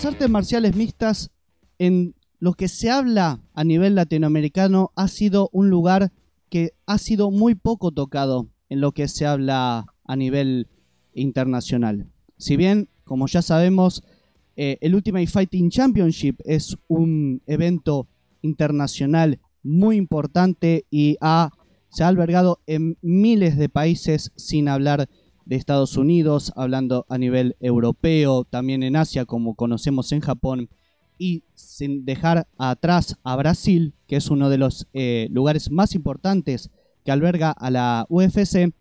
las artes marciales mixtas, en lo que se habla a nivel latinoamericano, ha sido un lugar que ha sido muy poco tocado en lo que se habla a nivel internacional. Si bien, como ya sabemos, eh, el Ultimate Fighting Championship es un evento internacional muy importante y se ha albergado en miles de países sin hablar de Estados Unidos, hablando a nivel europeo, también en Asia como conocemos en Japón y sin dejar atrás a Brasil, que es uno de los eh, lugares más importantes que alberga a la UFC,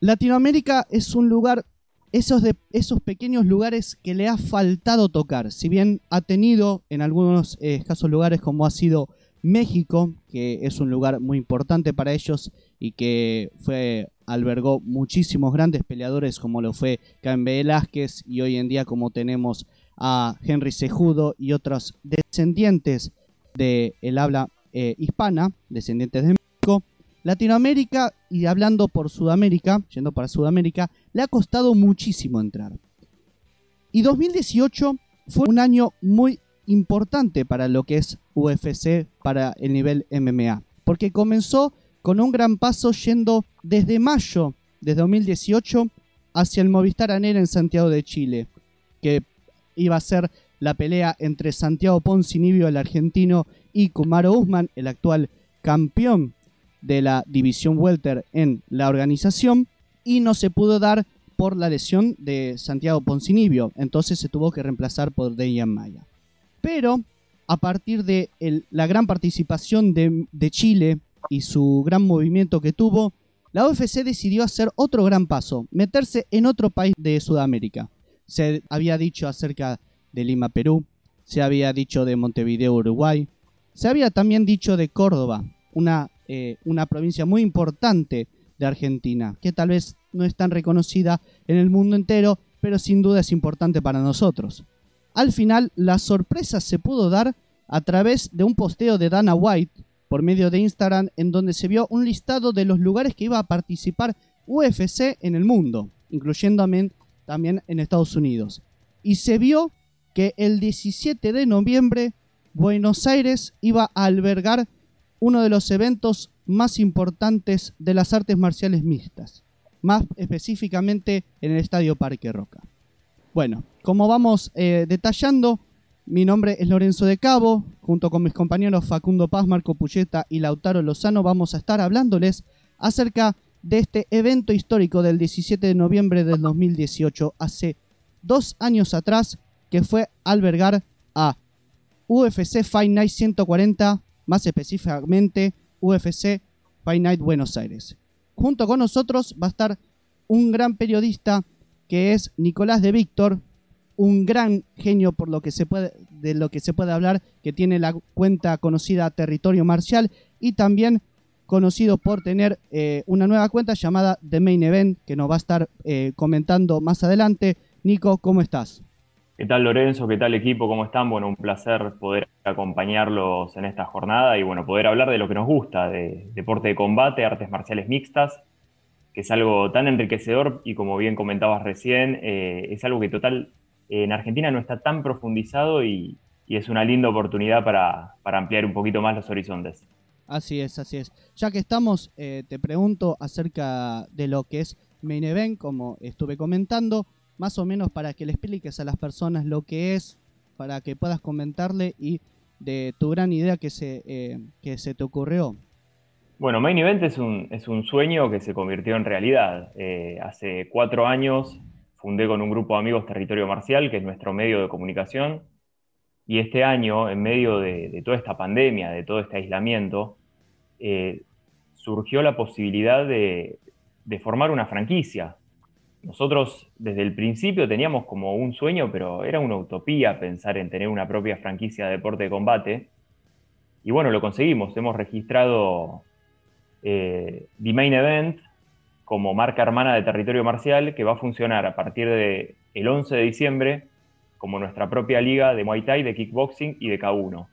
Latinoamérica es un lugar, esos, esos pequeños lugares que le ha faltado tocar, si bien ha tenido en algunos eh, escasos lugares como ha sido México, que es un lugar muy importante para ellos y que fue albergó muchísimos grandes peleadores como lo fue Caen Velázquez y hoy en día como tenemos a Henry Sejudo y otros descendientes del el habla eh, hispana, descendientes de México. Latinoamérica y hablando por Sudamérica, yendo para Sudamérica, le ha costado muchísimo entrar. Y 2018 fue un año muy importante para lo que es UFC, para el nivel MMA, porque comenzó con un gran paso yendo desde mayo de 2018 hacia el Movistar Anera en Santiago de Chile, que iba a ser la pelea entre Santiago Poncinibio, el argentino, y Kumaro Usman, el actual campeón de la división welter en la organización, y no se pudo dar por la lesión de Santiago Poncinibio, entonces se tuvo que reemplazar por Dejan Maya. Pero a partir de la gran participación de Chile y su gran movimiento que tuvo, la UFC decidió hacer otro gran paso, meterse en otro país de Sudamérica. Se había dicho acerca de Lima, Perú, se había dicho de Montevideo, Uruguay, se había también dicho de Córdoba, una, eh, una provincia muy importante de Argentina, que tal vez no es tan reconocida en el mundo entero, pero sin duda es importante para nosotros. Al final, la sorpresa se pudo dar a través de un posteo de Dana White, por medio de Instagram en donde se vio un listado de los lugares que iba a participar UFC en el mundo, incluyendo también en Estados Unidos. Y se vio que el 17 de noviembre Buenos Aires iba a albergar uno de los eventos más importantes de las artes marciales mixtas, más específicamente en el Estadio Parque Roca. Bueno, como vamos eh, detallando, mi nombre es Lorenzo de Cabo, junto con mis compañeros Facundo Paz, Marco Pucheta y Lautaro Lozano vamos a estar hablándoles acerca de este evento histórico del 17 de noviembre del 2018, hace dos años atrás, que fue albergar a UFC Fight Night 140, más específicamente UFC Fight Night Buenos Aires. Junto con nosotros va a estar un gran periodista que es Nicolás de Víctor, un gran genio por lo que se puede, de lo que se puede hablar, que tiene la cuenta conocida Territorio Marcial y también conocido por tener eh, una nueva cuenta llamada The Main Event, que nos va a estar eh, comentando más adelante. Nico, ¿cómo estás? ¿Qué tal Lorenzo? ¿Qué tal equipo? ¿Cómo están? Bueno, un placer poder acompañarlos en esta jornada y bueno, poder hablar de lo que nos gusta, de deporte de combate, artes marciales mixtas, que es algo tan enriquecedor y como bien comentabas recién, eh, es algo que total en Argentina no está tan profundizado y, es una linda oportunidad para, ampliar un poquito más los horizontes. Así es, así es. Ya que estamos, eh, te pregunto acerca de lo que es Main Event, como estuve comentando, más o menos para que le expliques a las personas lo que es, para que puedas comentarle y de tu gran idea que se, eh, que se te ocurrió. Bueno, Main Event es un, es un sueño que se convirtió en realidad. Eh, hace cuatro años fundé con un grupo de amigos Territorio Marcial, que es nuestro medio de comunicación, y este año, en medio de, toda esta pandemia, de todo este aislamiento, eh, surgió la posibilidad de, formar una franquicia. Nosotros desde el principio teníamos como un sueño, pero era una utopía pensar en tener una propia franquicia de deporte de combate. Y bueno, lo conseguimos. Hemos registrado eh, The Main Event, como marca hermana de territorio marcial que va a funcionar a partir del el 11 de diciembre como nuestra propia liga de Muay Thai, de kickboxing y de K1.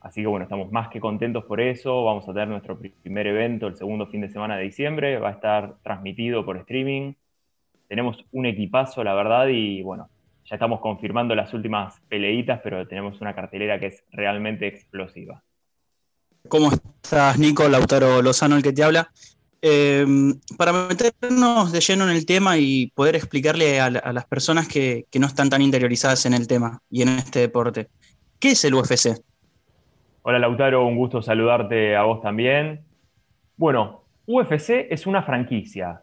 Así que bueno, estamos más que contentos por eso. Vamos a tener nuestro primer evento el segundo fin de semana de diciembre. Va a estar transmitido por streaming. Tenemos un equipazo, la verdad, y bueno, ya estamos confirmando las últimas peleitas, pero tenemos una cartelera que es realmente explosiva. ¿Cómo estás, Nico? Lautaro Lozano, el que te habla. Em, para meternos de lleno en el tema y poder explicarle a, las personas que, no están tan interiorizadas en el tema y en este deporte, ¿qué es el UFC? Hola Lautaro, un gusto saludarte a vos también. Bueno, UFC es una franquicia,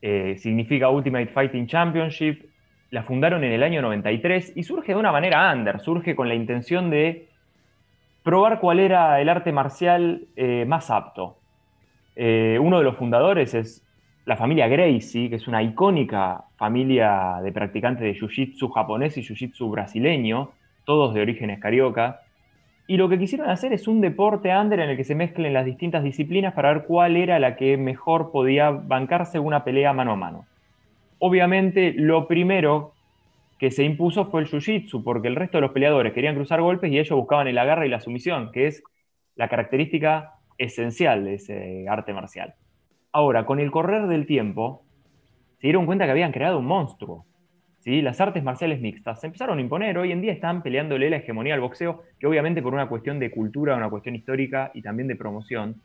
eh, significa Ultimate Fighting Championship, la fundaron en el año 93 y surge de una manera under, surge con la intención de probar cuál era el arte marcial eh, más apto. Eh, uno de los fundadores es la familia Gracie, que es una icónica familia de practicantes de Jiu-Jitsu japonés y Jiu-Jitsu brasileño, todos de orígenes carioca. Y lo que quisieron hacer es un deporte under en el que se mezclen las distintas disciplinas para ver cuál era la que mejor podía bancarse una pelea mano a mano. Obviamente, lo primero que se impuso fue el jiu-jitsu, porque el resto de los peleadores querían cruzar golpes y ellos buscaban el agarre y la sumisión, que es la característica esencial de ese arte marcial. Ahora, con el correr del tiempo, se dieron cuenta que habían creado un monstruo. ¿sí? Las artes marciales mixtas se empezaron a imponer, hoy en día están peleándole la hegemonía al boxeo, que obviamente por una cuestión de cultura, una cuestión histórica y también de promoción,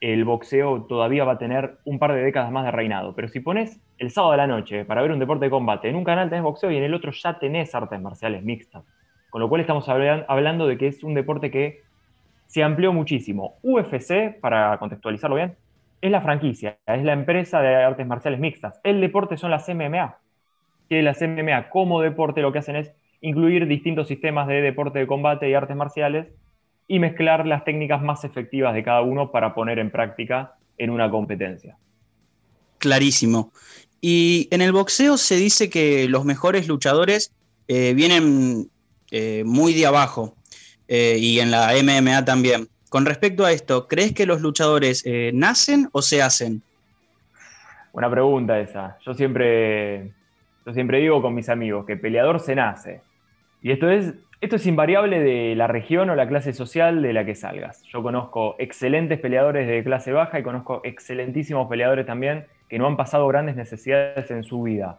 el boxeo todavía va a tener un par de décadas más de reinado. Pero si pones el sábado de la noche para ver un deporte de combate, en un canal tenés boxeo y en el otro ya tenés artes marciales mixtas. Con lo cual estamos hablando de que es un deporte que se amplió muchísimo. UFC, para contextualizarlo bien, es la franquicia, es la empresa de artes marciales mixtas. El deporte son las MMA. Que las MMA como deporte lo que hacen es incluir distintos sistemas de deporte de combate y artes marciales y mezclar las técnicas más efectivas de cada uno para poner en práctica en una competencia. Clarísimo. Y en el boxeo se dice que los mejores luchadores eh, vienen eh, muy de abajo. Eh, y en la MMA también. Con respecto a esto, ¿crees que los luchadores eh, nacen o se hacen? Buena pregunta esa. Yo siempre, yo siempre digo con mis amigos que peleador se nace. Y esto es, esto es invariable de la región o la clase social de la que salgas. Yo conozco excelentes peleadores de clase baja y conozco excelentísimos peleadores también que no han pasado grandes necesidades en su vida.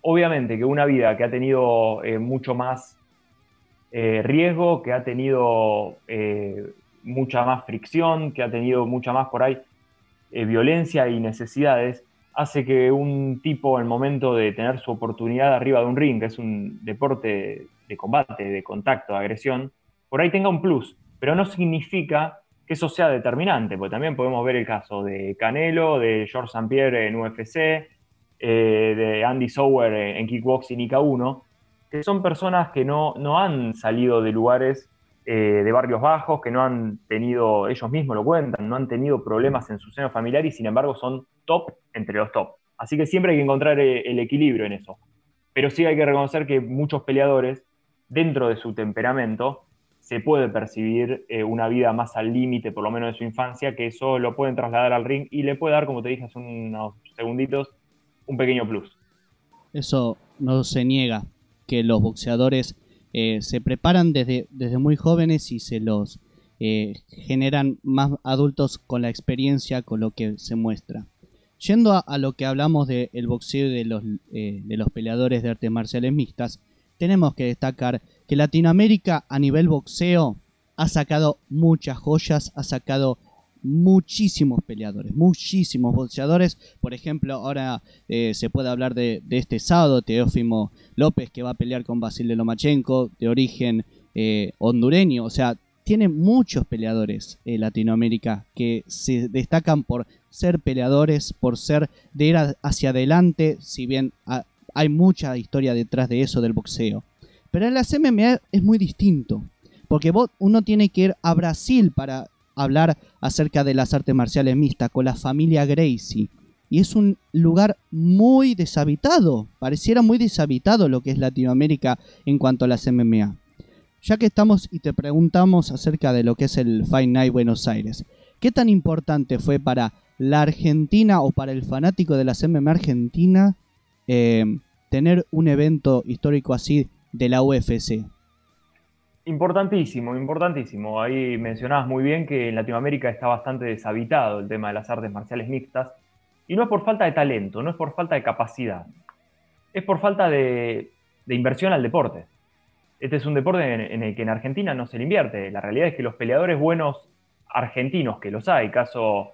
Obviamente que una vida que ha tenido eh, mucho más eh, riesgo, que ha tenido eh, mucha más fricción, que ha tenido mucha más por ahí eh, violencia y necesidades, hace que un tipo, el momento de tener su oportunidad arriba de un ring, que es un deporte de combate, de contacto, de agresión, por ahí tenga un plus, pero no significa que eso sea determinante, porque también podemos ver el caso de Canelo, de George St. Pierre en UFC, de Andy Sauer en Kickboxing y K1, que son personas que no, no han salido de lugares eh, de barrios bajos, que no han tenido, ellos mismos lo cuentan, no han tenido problemas en su seno familiar y sin embargo son top entre los top. Así que siempre hay que encontrar eh, el equilibrio en eso. Pero sí hay que reconocer que muchos peleadores, dentro de su temperamento, se puede percibir eh, una vida más al límite, por lo menos de su infancia, que eso lo pueden trasladar al ring y le puede dar, como te dije hace unos segunditos, un pequeño plus. Eso no se niega que los boxeadores eh, se preparan desde, desde muy jóvenes y se los eh, generan más adultos con la experiencia, con lo que se muestra. Yendo a, lo que hablamos del boxeo y de los, eh, de los peleadores de artes marciales mixtas, tenemos que destacar que Latinoamérica a nivel boxeo ha sacado muchas joyas, ha sacado muchísimos peleadores, muchísimos boxeadores. Por ejemplo, ahora eh, se puede hablar de, este sábado, Teófimo López, que va a pelear con Basil Lomachenko, de origen eh, hondureño. O sea, tiene muchos peleadores en Latinoamérica que se destacan por ser peleadores, por ser de ir hacia adelante, si bien hay mucha historia detrás de eso del boxeo. Pero en las MMA es muy distinto, porque uno tiene que ir a Brasil para hablar acerca de las artes marciales mixtas con la familia Gracie. Y es un lugar muy deshabitado, pareciera muy deshabitado lo que es Latinoamérica en cuanto a las MMA. Ya que estamos y te preguntamos acerca de lo que es el Fight Night Buenos Aires, ¿qué tan importante fue para la Argentina o para el fanático de las MMA Argentina eh, tener un evento histórico así de la UFC? Importantísimo, importantísimo. Ahí mencionabas muy bien que en Latinoamérica está bastante deshabitado el tema de las artes marciales mixtas. Y no es por falta de talento, no es por falta de capacidad. Es por falta de, inversión al deporte. Este es un deporte en, el que en Argentina no se le invierte. La realidad es que los peleadores buenos argentinos, que los hay, caso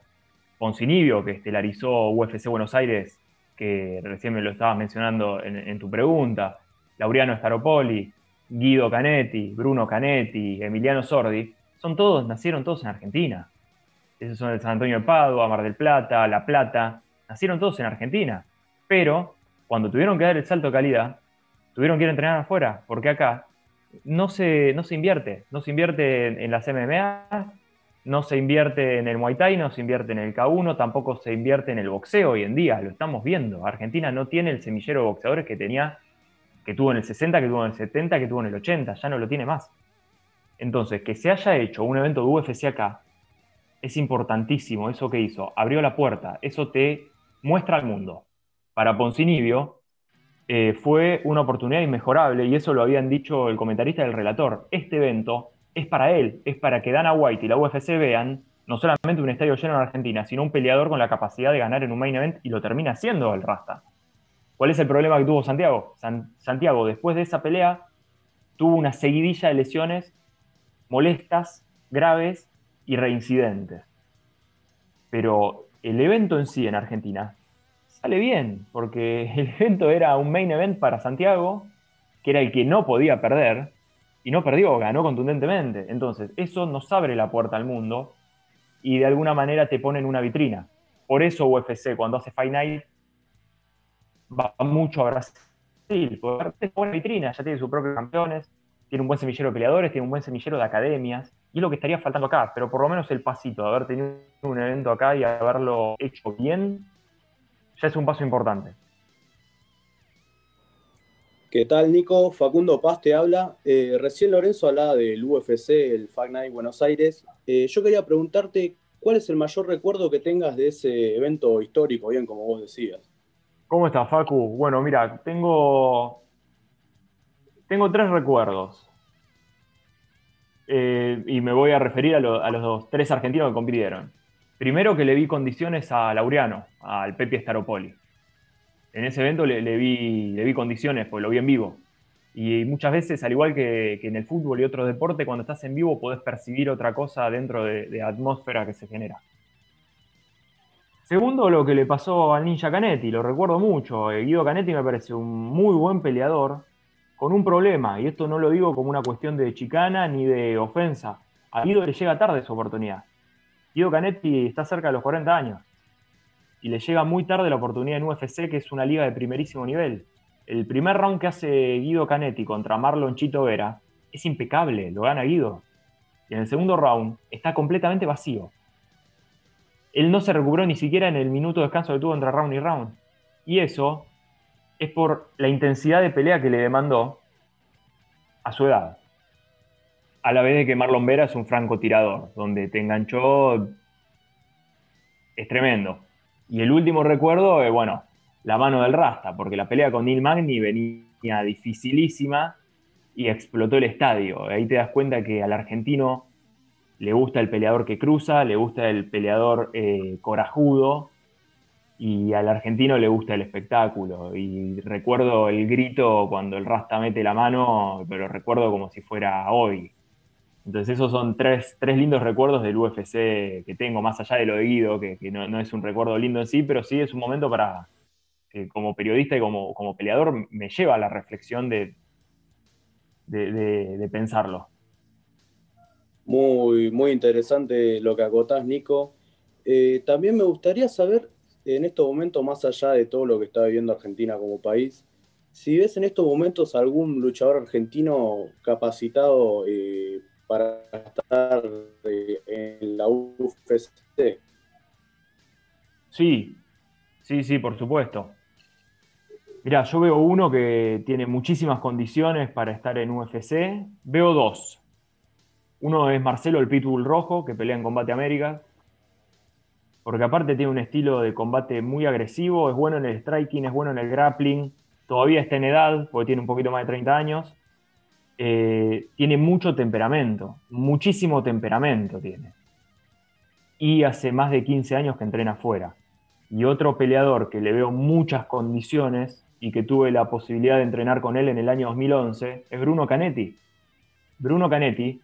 Poncinibio, que estelarizó UFC Buenos Aires, que recién me lo estabas mencionando en, tu pregunta, Laureano Staropoli, Guido Canetti, Bruno Canetti, Emiliano Sordi, son todos, nacieron todos en Argentina. Esos son de San Antonio de Padua, Mar del Plata, La Plata, nacieron todos en Argentina. Pero cuando tuvieron que dar el salto de calidad, tuvieron que ir a entrenar afuera, porque acá no se, no se invierte, no se invierte en las MMA, no se invierte en el Muay Thai, no se invierte en el K1, tampoco se invierte en el boxeo hoy en día, lo estamos viendo. Argentina no tiene el semillero de boxeadores que tenía, que tuvo en el 60, que tuvo en el 70, que tuvo en el 80, ya no lo tiene más. Entonces, que se haya hecho un evento de UFC acá, es importantísimo eso que hizo, abrió la puerta, eso te muestra al mundo. Para Poncinibio eh, fue una oportunidad inmejorable y eso lo habían dicho el comentarista del relator. Este evento es para él, es para que Dana White y la UFC vean no solamente un estadio lleno en Argentina, sino un peleador con la capacidad de ganar en un main event y lo termina haciendo el Rasta. ¿Cuál es el problema que tuvo Santiago? Santiago, después de esa pelea, tuvo una seguidilla de lesiones molestas, graves y reincidentes. Pero el evento en sí en Argentina sale bien, porque el evento era un main event para Santiago, que era el que no podía perder, y no perdió, ganó contundentemente. Entonces, eso nos abre la puerta al mundo y de alguna manera te pone en una vitrina. Por eso UFC, cuando hace Fight Night, va mucho a Brasil, porque es una vitrina, ya tiene sus propios campeones, tiene un buen semillero de peleadores, tiene un buen semillero de academias, y es lo que estaría faltando acá, pero por lo menos el pasito de haber tenido un evento acá y haberlo hecho bien, ya es un paso importante. ¿Qué tal, Nico? Facundo Paz te habla. Eh, recién Lorenzo hablaba del UFC, el Fight Night Buenos Aires. Eh, yo quería preguntarte, ¿cuál es el mayor recuerdo que tengas de ese evento histórico, bien como vos decías? ¿Cómo estás, Facu? Bueno, mira, tengo, tengo tres recuerdos. Eh, y me voy a referir a, los tres argentinos que compitieron. Primero que le vi condiciones a Laureano, al Pepe Staropoli. En ese evento le, vi, le vi condiciones, porque lo vi en vivo. Y muchas veces, al igual que, en el fútbol y otros deportes, cuando estás en vivo podés percibir otra cosa dentro de, la atmósfera que se genera. Segundo, lo que le pasó al Ninja Canetti, lo recuerdo mucho. Eh, Guido Canetti me parece un muy buen peleador, con un problema, y esto no lo digo como una cuestión de chicana ni de ofensa. A Guido le llega tarde su oportunidad. Guido Canetti está cerca de los 40 años y le llega muy tarde la oportunidad en UFC, que es una liga de primerísimo nivel. El primer round que hace Guido Canetti contra Marlon Chito Vera es impecable, lo gana Guido. Y en el segundo round está completamente vacío. Él no se recuperó ni siquiera en el minuto de descanso que tuvo entre round y round. Y eso es por la intensidad de pelea que le demandó a su edad a la vez de que Marlon Vera es un francotirador, donde te enganchó, es tremendo. Y el último recuerdo, es, bueno, la mano del Rasta, porque la pelea con Neil Magni venía dificilísima y explotó el estadio. Ahí te das cuenta que al argentino le gusta el peleador que cruza, le gusta el peleador eh, corajudo y al argentino le gusta el espectáculo. Y recuerdo el grito cuando el Rasta mete la mano, pero recuerdo como si fuera hoy. Entonces esos son tres, lindos recuerdos del UFC que tengo, más allá de lo de que, no, es un recuerdo lindo en sí, pero sí es un momento para que como periodista y como, como peleador me lleva a la reflexión de, de, pensarlo. Muy, muy interesante lo que acotás, Nico. Eh, también me gustaría saber, en estos momentos, más allá de todo lo que está viviendo Argentina como país, si ves en estos momentos algún luchador argentino capacitado eh, para estar eh, en la UFC. Sí, sí, sí, por supuesto. Mirá, yo veo uno que tiene muchísimas condiciones para estar en UFC. Veo dos. Uno es Marcelo el Pitbull Rojo, que pelea en Combate América. Porque aparte tiene un estilo de combate muy agresivo, es bueno en el striking, es bueno en el grappling. Todavía está en edad, porque tiene un poquito más de 30 años. Eh, tiene mucho temperamento, muchísimo temperamento tiene. Y hace más de 15 años que entrena afuera. Y otro peleador que le veo muchas condiciones y que tuve la posibilidad de entrenar con él en el año 2011 es Bruno Canetti. Bruno Canetti,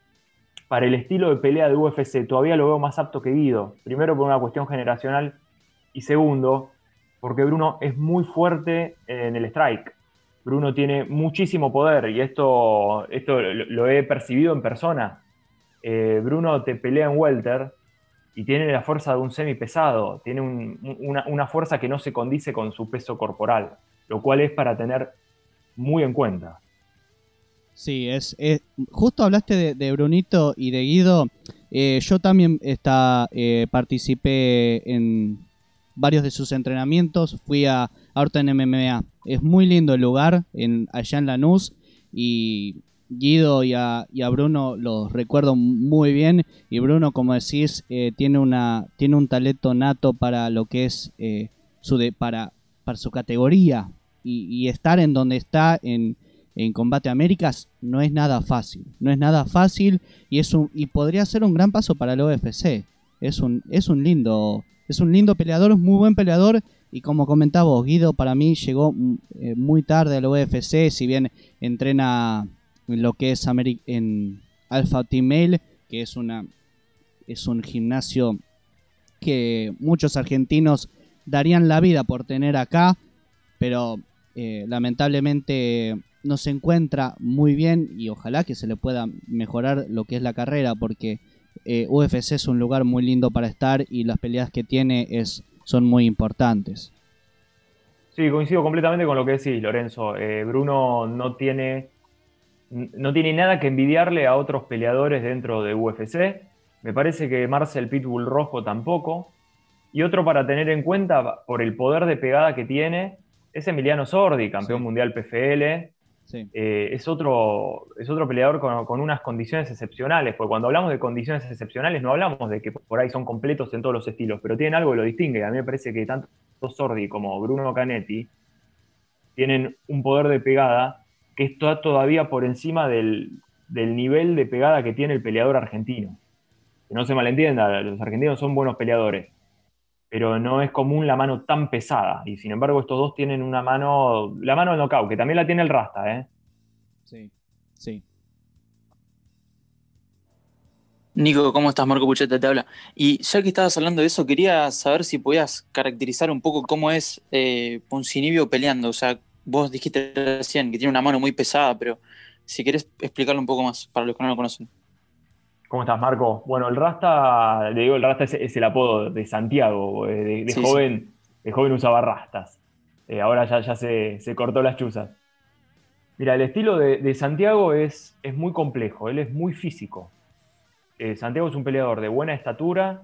para el estilo de pelea de UFC, todavía lo veo más apto que Guido. Primero por una cuestión generacional y segundo porque Bruno es muy fuerte en el strike. Bruno tiene muchísimo poder y esto, esto lo, he percibido en persona. Eh, Bruno te pelea en welter y tiene la fuerza de un semi pesado, tiene una, fuerza que no se condice con su peso corporal, lo cual es para tener muy en cuenta. Sí, es, justo hablaste de, Brunito y de Guido. Eh, yo también está, eh, participé en varios de sus entrenamientos. Fui a Horton MMA. Es muy lindo el lugar en, allá en Lanús y Guido y a, Bruno los recuerdo muy bien y Bruno como decís eh, tiene una tiene un talento nato para lo que es su de, para, para su categoría y, estar en donde está en, en Combate Américas no es nada fácil. No es nada fácil y es un y podría ser un gran paso para el UFC. Es un es un lindo es un lindo peleador, un muy buen peleador y como comentaba Guido para mí llegó mm, eh, muy tarde al UFC, si bien entrena en lo que es en Alpha Team Male, que es una es un gimnasio que muchos argentinos darían la vida por tener acá, pero eh, lamentablemente no se encuentra muy bien y ojalá que se le pueda mejorar lo que es la carrera porque eh, UFC es un lugar muy lindo para estar y las peleas que tiene es, son muy importantes. Sí, coincido completamente con lo que decís, Lorenzo. Eh, Bruno no tiene, no tiene nada que envidiarle a otros peleadores dentro de UFC. Me parece que Marcel Pitbull Rojo tampoco. Y otro para tener en cuenta, por el poder de pegada que tiene, es Emiliano Sordi, campeón mundial PFL, eh, es, otro, es otro peleador con, unas condiciones excepcionales, porque cuando hablamos de condiciones excepcionales no hablamos de que por ahí son completos en todos los estilos, pero tienen algo que lo distingue. A mí me parece que tanto Sordi como Bruno Canetti tienen un poder de pegada que está todavía por encima del, del nivel de pegada que tiene el peleador argentino. Que no se malentienda, los argentinos son buenos peleadores, pero no es común la mano tan pesada. Y sin embargo, estos dos tienen una mano, la mano del knockout, que también la tiene el Rasta, ¿eh? Sí, sí. Nico, ¿cómo estás? Marco Pucheta te habla. Y ya que estabas hablando de eso, quería saber si podías caracterizar un poco cómo es eh, Poncinibio peleando. O sea, vos dijiste recién que tiene una mano muy pesada, pero si querés explicarlo un poco más para los que no lo conocen. ¿Cómo estás, Marco? Bueno, el Rasta, le digo, el Rasta es, el apodo de Santiago, eh, de, joven, de joven usaba rastas. Eh, ahora ya, ya se, cortó las chuzas. Mira, el estilo de, Santiago es, es, muy complejo, él es muy físico. Eh, Santiago es un peleador de buena estatura,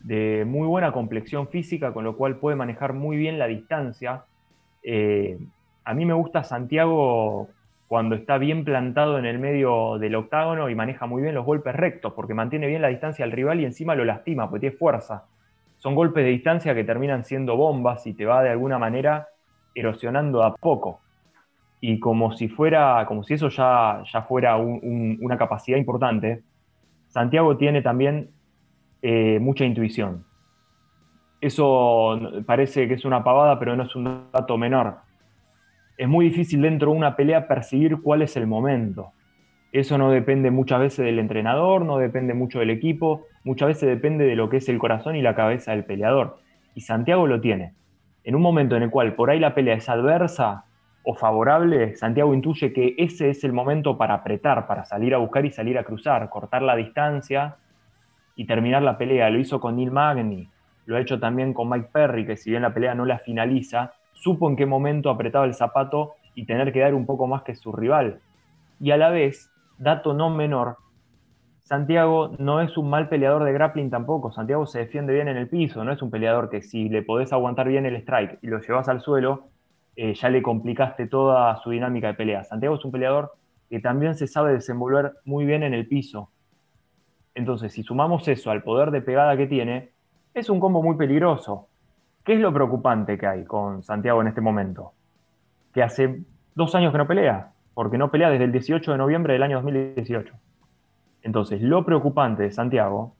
de muy buena complexión física, con lo cual puede manejar muy bien la distancia. a mí me gusta Santiago cuando está bien plantado en el medio del octágono y maneja muy bien los golpes rectos, porque mantiene bien la distancia al rival y encima lo lastima, porque tiene fuerza. Son golpes de distancia que terminan siendo bombas y te va de alguna manera erosionando a poco. Y como si fuera, como si eso ya, fuera una capacidad importante, Santiago tiene también eh, mucha intuición. Eso parece que es una pavada, pero no es un dato menor es muy difícil dentro de una pelea percibir cuál es el momento. Eso no depende muchas veces del entrenador, no depende mucho del equipo, muchas veces depende de lo que es el corazón y la cabeza del peleador. Y Santiago lo tiene. En un momento en el cual por ahí la pelea es adversa o favorable, Santiago intuye que ese es el momento para apretar, para salir a buscar y salir a cruzar, cortar la distancia y terminar la pelea. Lo hizo con Neil Magny, lo ha hecho también con Mike Perry, que si bien la pelea no la finaliza, supo en qué momento apretaba el zapato y tener que dar un poco más que su rival. Y a la vez, dato no menor, Santiago no es un mal peleador de grappling tampoco. Santiago se defiende bien en el piso, no es un peleador que si le podés aguantar bien el strike y lo llevas al suelo, eh, ya le complicaste toda su dinámica de pelea. Santiago es un peleador que también se sabe desenvolver muy bien en el piso. Entonces, si sumamos eso al poder de pegada que tiene, es un combo muy peligroso. ¿Qué es lo preocupante que hay con Santiago en este momento? Que hace dos años que no pelea, porque no pelea desde el 18 de noviembre del año 2018. Entonces, lo preocupante de Santiago,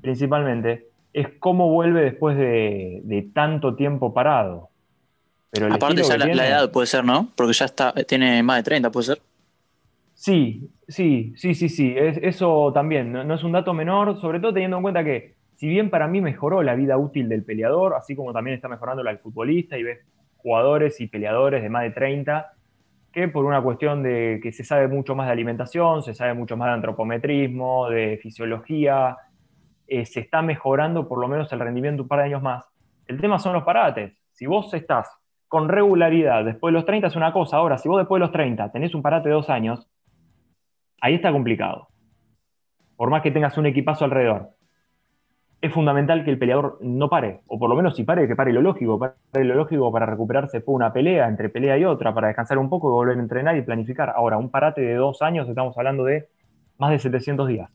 principalmente, es cómo vuelve después de, tanto tiempo parado. Pero Aparte ya la, edad puede ser, ¿no? Porque ya está, tiene más de 30, puede ser. Sí, sí, sí, sí, sí. eso también no, es un dato menor, sobre todo teniendo en cuenta que, si bien para mí mejoró la vida útil del peleador, así como también está mejorando la del futbolista, y ves jugadores y peleadores de más de 30, que por una cuestión de que se sabe mucho más de alimentación, se sabe mucho más de antropometrismo, de fisiología, eh, se está mejorando por lo menos el rendimiento un par de años más. El tema son los parates. Si vos estás con regularidad después de los 30 es una cosa, ahora si vos después de los 30 tenés un parate de dos años, ahí está complicado. Por más que tengas un equipazo alrededor. Es fundamental que el peleador no pare, o por lo menos si pare, que pare lo lógico, pare lo lógico para recuperarse por una pelea, entre pelea y otra, para descansar un poco y volver a entrenar y planificar. Ahora, un parate de dos años, estamos hablando de más de 700 días.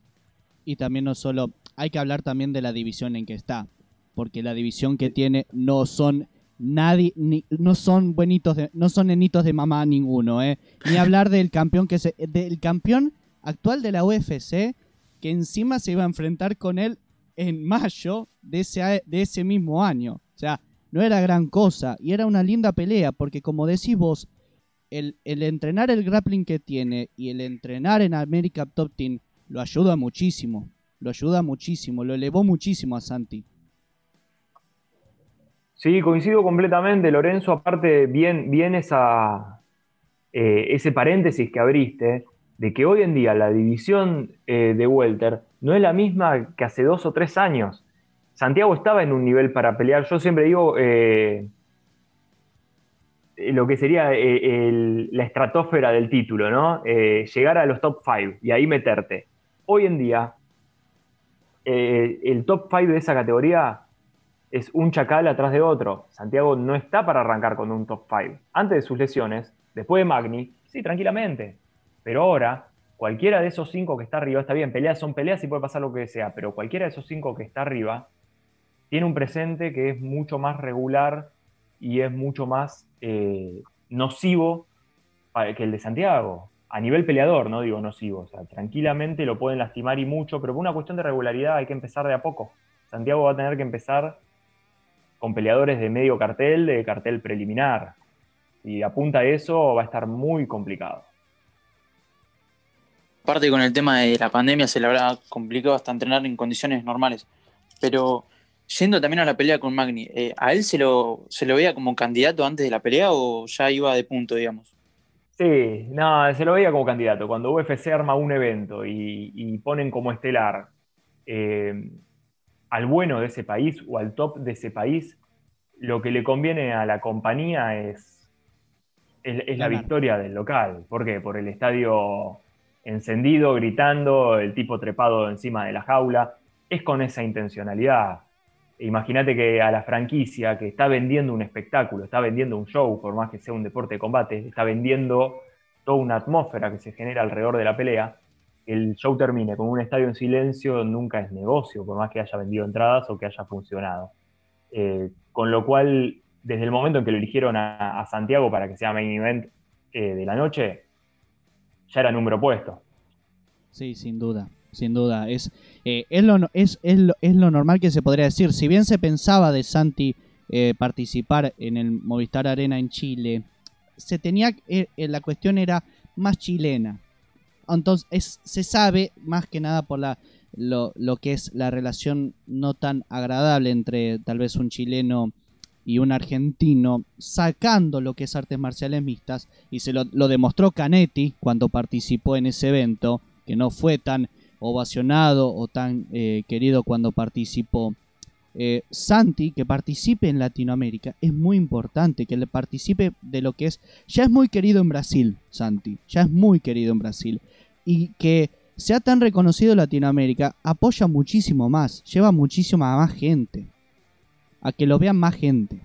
Y también no solo, hay que hablar también de la división en que está, porque la división que tiene no son nadie no son buenitos de, no son nenitos de mamá ninguno, ¿eh? Ni hablar del campeón que se del campeón actual de la UFC que encima se iba a enfrentar con él en mayo de ese, de ese mismo año. O sea, no era gran cosa y era una linda pelea porque como decís vos, el, el entrenar el grappling que tiene y el entrenar en America Top Team lo ayuda muchísimo. Lo ayuda muchísimo, lo elevó muchísimo a Santi. Sí, coincido completamente, Lorenzo. Aparte, bien, bien esa, eh, ese paréntesis que abriste, de que hoy en día la división eh, de Welter no es la misma que hace dos o tres años. Santiago estaba en un nivel para pelear. Yo siempre digo eh, lo que sería la estratosfera del título, ¿no? llegar a los top five y ahí meterte. Hoy en día, el top five de esa categoría es un chacal atrás de otro. Santiago no está para arrancar con un top 5. Antes de sus lesiones, después de Magni, sí, tranquilamente. Pero ahora, cualquiera de esos cinco que está arriba, está bien, peleas son peleas y puede pasar lo que sea, pero cualquiera de esos cinco que está arriba tiene un presente que es mucho más regular y es mucho más eh, nocivo que el de Santiago. A nivel peleador, no digo nocivo, o sea, tranquilamente lo pueden lastimar y mucho, pero por una cuestión de regularidad hay que empezar de a poco. Santiago va a tener que empezar con peleadores de medio cartel, de cartel preliminar. Y apunta a eso, va a estar muy complicado. Aparte con el tema de la pandemia se le habrá complicado hasta entrenar en condiciones normales. Pero yendo también a la pelea con Magni, eh, ¿a él se lo, se lo veía como candidato antes de la pelea o ya iba de punto, digamos? Sí, no, se lo veía como candidato. Cuando UFC arma un evento y, ponen como estelar eh, al bueno de ese país o al top de ese país, lo que le conviene a la compañía es, es, la victoria del local. ¿Por qué? Por el estadio encendido, gritando, el tipo trepado encima de la jaula. Es con esa intencionalidad. Imagínate que a la franquicia que está vendiendo un espectáculo, está vendiendo un show, por más que sea un deporte de combate, está vendiendo toda una atmósfera que se genera alrededor de la pelea, el show termine con un estadio en silencio nunca es negocio, por más que haya vendido entradas o que haya funcionado. Eh, con lo cual, desde el momento en que lo eligieron a, Santiago para que sea main event eh, de la noche, era número puesto. Sí, sin duda, sin duda. Es, eh, es, lo, es, es, lo, normal que se podría decir. Si bien se pensaba de Santi participar en el Movistar Arena en Chile, se tenía la cuestión era más chilena entonces se sabe más que nada por la, lo, que es la relación no tan agradable entre tal vez un chileno y un argentino, sacando lo que es artes marciales mixtas, y se lo, demostró Canetti cuando participó en ese evento, que no fue tan ovacionado o tan eh, querido cuando participó. Eh, Santi, que participe en Latinoamérica, es muy importante que le participe de lo que es. Ya es muy querido en Brasil, Santi, ya es muy querido en Brasil y que sea tan reconocido Latinoamérica apoya muchísimo más, lleva muchísima más gente, a que lo vean más gente.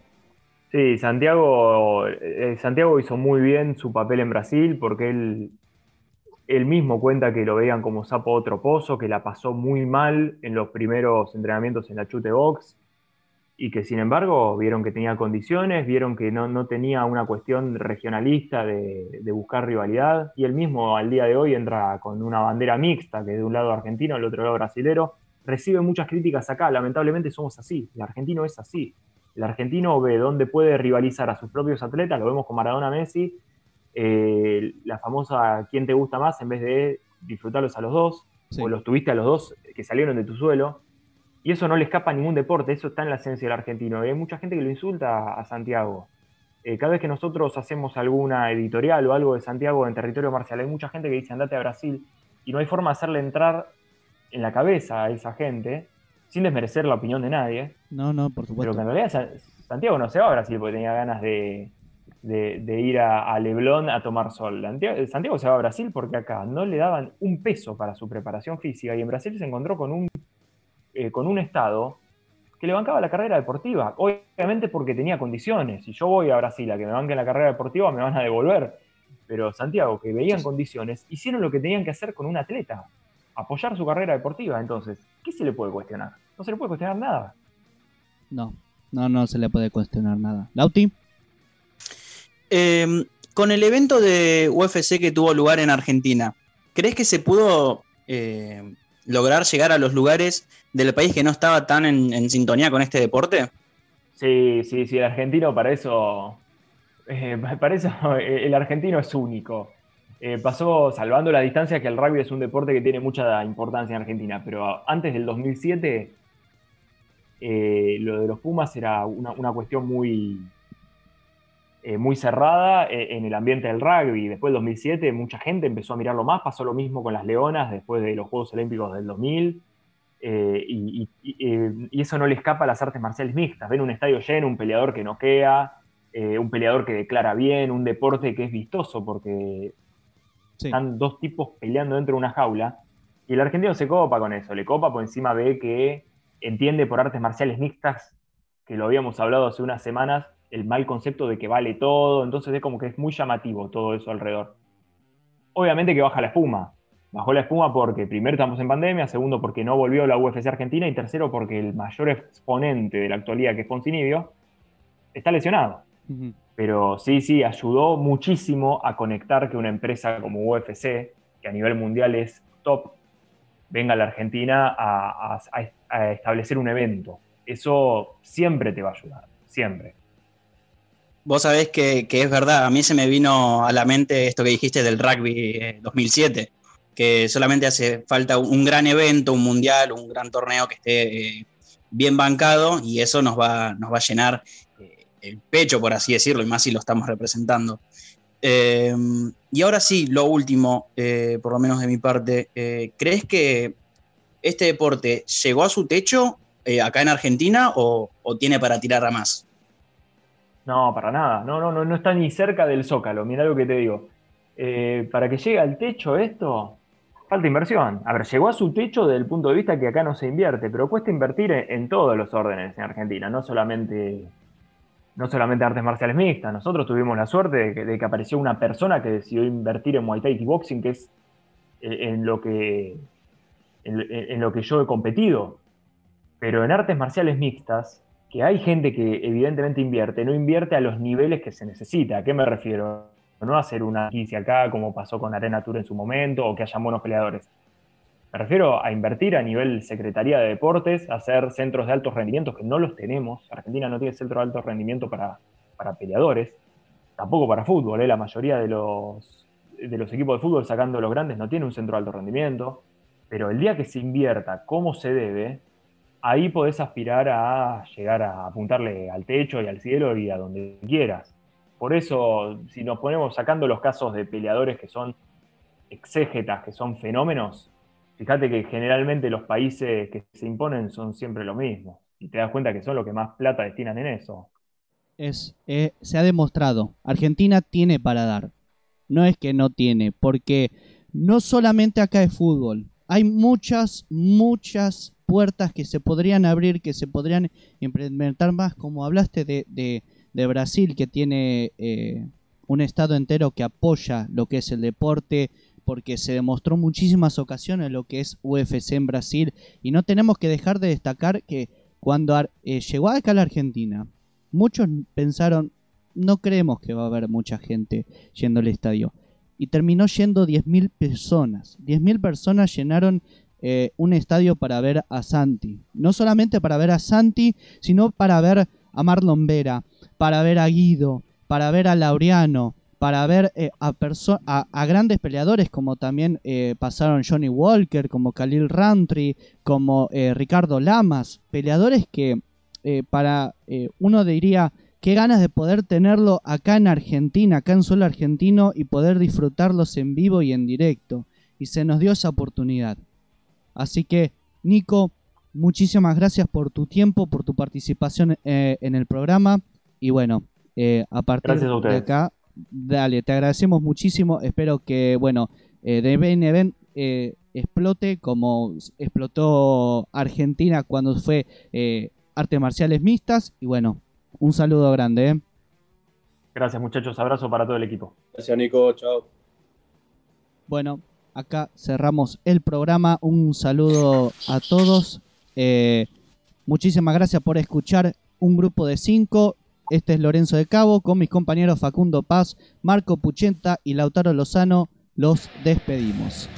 Sí, Santiago, eh, Santiago hizo muy bien su papel en Brasil porque él, mismo cuenta que lo veían como sapo otro pozo, que la pasó muy mal en los primeros entrenamientos en la chute box, y que sin embargo vieron que tenía condiciones, vieron que no, tenía una cuestión regionalista de, buscar rivalidad, y él mismo al día de hoy entra con una bandera mixta, que de un lado argentino, del otro lado brasilero, recibe muchas críticas acá, lamentablemente somos así, el argentino es así, El argentino ve dónde puede rivalizar a sus propios atletas, lo vemos con Maradona Messi, eh, la famosa quién te gusta más en vez de disfrutarlos a los dos, o los tuviste a los dos que salieron de tu suelo. Y eso no le escapa a ningún deporte, eso está en la esencia del argentino. hay mucha gente que lo insulta a Santiago. Eh, cada vez que nosotros hacemos alguna editorial o algo de Santiago en territorio marcial, hay mucha gente que dice andate a Brasil y no hay forma de hacerle entrar en la cabeza a esa gente sin desmerecer la opinión de nadie. No, no, por supuesto. Pero que en realidad Santiago no se va a Brasil porque tenía ganas de, ir a, Leblon a tomar sol. Santiago se va a Brasil porque acá no le daban un peso para su preparación física y en Brasil se encontró con un, eh, con un estado que le bancaba la carrera deportiva. Obviamente porque tenía condiciones. Si yo voy a Brasil a que me banquen la carrera deportiva, me van a devolver. Pero Santiago, que veían condiciones, hicieron lo que tenían que hacer con un atleta. Apoyar su carrera deportiva. Entonces, ¿qué se le puede cuestionar? No se le puede cuestionar nada. No, no, no se le puede cuestionar nada. Lauti. Em, con el evento de UFC que tuvo lugar en Argentina, ¿crees que se pudo eh, lograr llegar a los lugares del país que no estaba tan en, sintonía con este deporte? Sí, sí, sí, el argentino para eso, eh, para eso el argentino es único. Eh, pasó salvando la distancia que el rugby es un deporte que tiene mucha importancia en Argentina, pero antes del 2007 eh, lo de los Pumas era una, cuestión muy, muy cerrada en el ambiente del rugby. Después del 2007 mucha gente empezó a mirarlo más, pasó lo mismo con las Leonas después de los Juegos Olímpicos del 2000. Eh, y, eso no le escapa a las artes marciales mixtas. Ven un estadio lleno, un peleador que noquea, eh, un peleador que declara bien, un deporte que es vistoso porque están dos tipos peleando dentro de una jaula. Y el argentino se copa con eso, le copa por encima ve que entiende por artes marciales mixtas, que lo habíamos hablado hace unas semanas, el mal concepto de que vale todo, entonces es como que es muy llamativo todo eso alrededor. Obviamente que baja la espuma, Bajó la espuma porque primero estamos en pandemia, segundo porque no volvió la UFC Argentina y tercero porque el mayor exponente de la actualidad, que es Poncinibio, está lesionado. Pero sí, sí, ayudó muchísimo a conectar que una empresa como UFC, que a nivel mundial es top, venga a la Argentina a, establecer un evento. Eso siempre te va a ayudar, siempre. Vos sabés que, es verdad, a mí se me vino a la mente esto que dijiste del rugby 2007. Eh, que solamente hace falta un gran evento, un mundial, un gran torneo que esté eh, bien bancado y eso nos va, nos va a llenar el pecho, por así decirlo, y más si lo estamos representando. Em, y ahora sí, lo último, eh, por lo menos de mi parte, ¿crees que este deporte llegó a su techo acá en Argentina o, tiene para tirar a más? No, para nada, no, no, no, no está ni cerca del zócalo, mira lo que te digo. para que llegue al techo esto, Falta inversión. A ver, llegó a su techo desde el punto de vista que acá no se invierte, pero cuesta invertir en, todos los órdenes en Argentina, no solamente, no solamente artes marciales mixtas. Nosotros tuvimos la suerte de que, apareció una persona que decidió invertir en Muay Thai y Boxing, que es eh, en lo que, en, lo que yo he competido. Pero en artes marciales mixtas, que hay gente que evidentemente invierte, no invierte a los niveles que se necesita. ¿A qué me refiero? no hacer una 15 acá como pasó con Arena Tour en su momento o que haya buenos peleadores. Me refiero a invertir a nivel Secretaría de Deportes, hacer centros de altos rendimientos que no los tenemos. Argentina no tiene centro de alto rendimiento para, para peleadores, tampoco para fútbol. ¿eh? La mayoría de los, de los equipos de fútbol, sacando los grandes, no tiene un centro de alto rendimiento. Pero el día que se invierta como se debe, ahí podés aspirar a llegar a apuntarle al techo y al cielo y a donde quieras. Por eso, si nos ponemos sacando los casos de peleadores que son exégetas, que son fenómenos, fíjate que generalmente los países que se imponen son siempre lo mismo. Y te das cuenta que son los que más plata destinan en eso. Es, eh, se ha demostrado, Argentina tiene para dar. No es que no tiene, porque no solamente acá es fútbol. Hay muchas, muchas puertas que se podrían abrir, que se podrían implementar más, como hablaste de de Brasil que tiene eh, un estado entero que apoya lo que es el deporte porque se demostró muchísimas ocasiones lo que es UFC en Brasil. Y no tenemos que dejar de destacar que cuando eh, llegó acá a la Argentina muchos pensaron no creemos que va a haber mucha gente yendo al estadio y terminó yendo 10.000 personas. 10.000 personas llenaron eh, un estadio para ver a Santi. No solamente para ver a Santi sino para ver a Marlon Vera, para ver a Guido, para ver a Laureano, para ver eh, a, a, grandes peleadores como también eh, pasaron Johnny Walker, como Khalil Rantry, como eh, Ricardo Lamas, peleadores que para uno diría qué ganas de poder tenerlo acá en Argentina, acá en suelo argentino y poder disfrutarlos en vivo y en directo. Y se nos dio esa oportunidad. Así que, Nico, muchísimas gracias por tu tiempo, por tu participación en el programa. Y bueno, a partir de acá Dale, te agradecemos muchísimo. Espero que, bueno, eh, de Ben eh, explote como explotó Argentina cuando fue eh, artes marciales mixtas. Y bueno, un saludo grande. ¿eh? Gracias, muchachos. Abrazo para todo el equipo. Gracias, Nico. Chao. Bueno, acá cerramos el programa. Un saludo a todos. muchísimas gracias por escuchar un grupo de cinco. Este es Lorenzo de Cabo con mis compañeros Facundo Paz, Marco Puchenta y Lautaro Lozano. Los despedimos.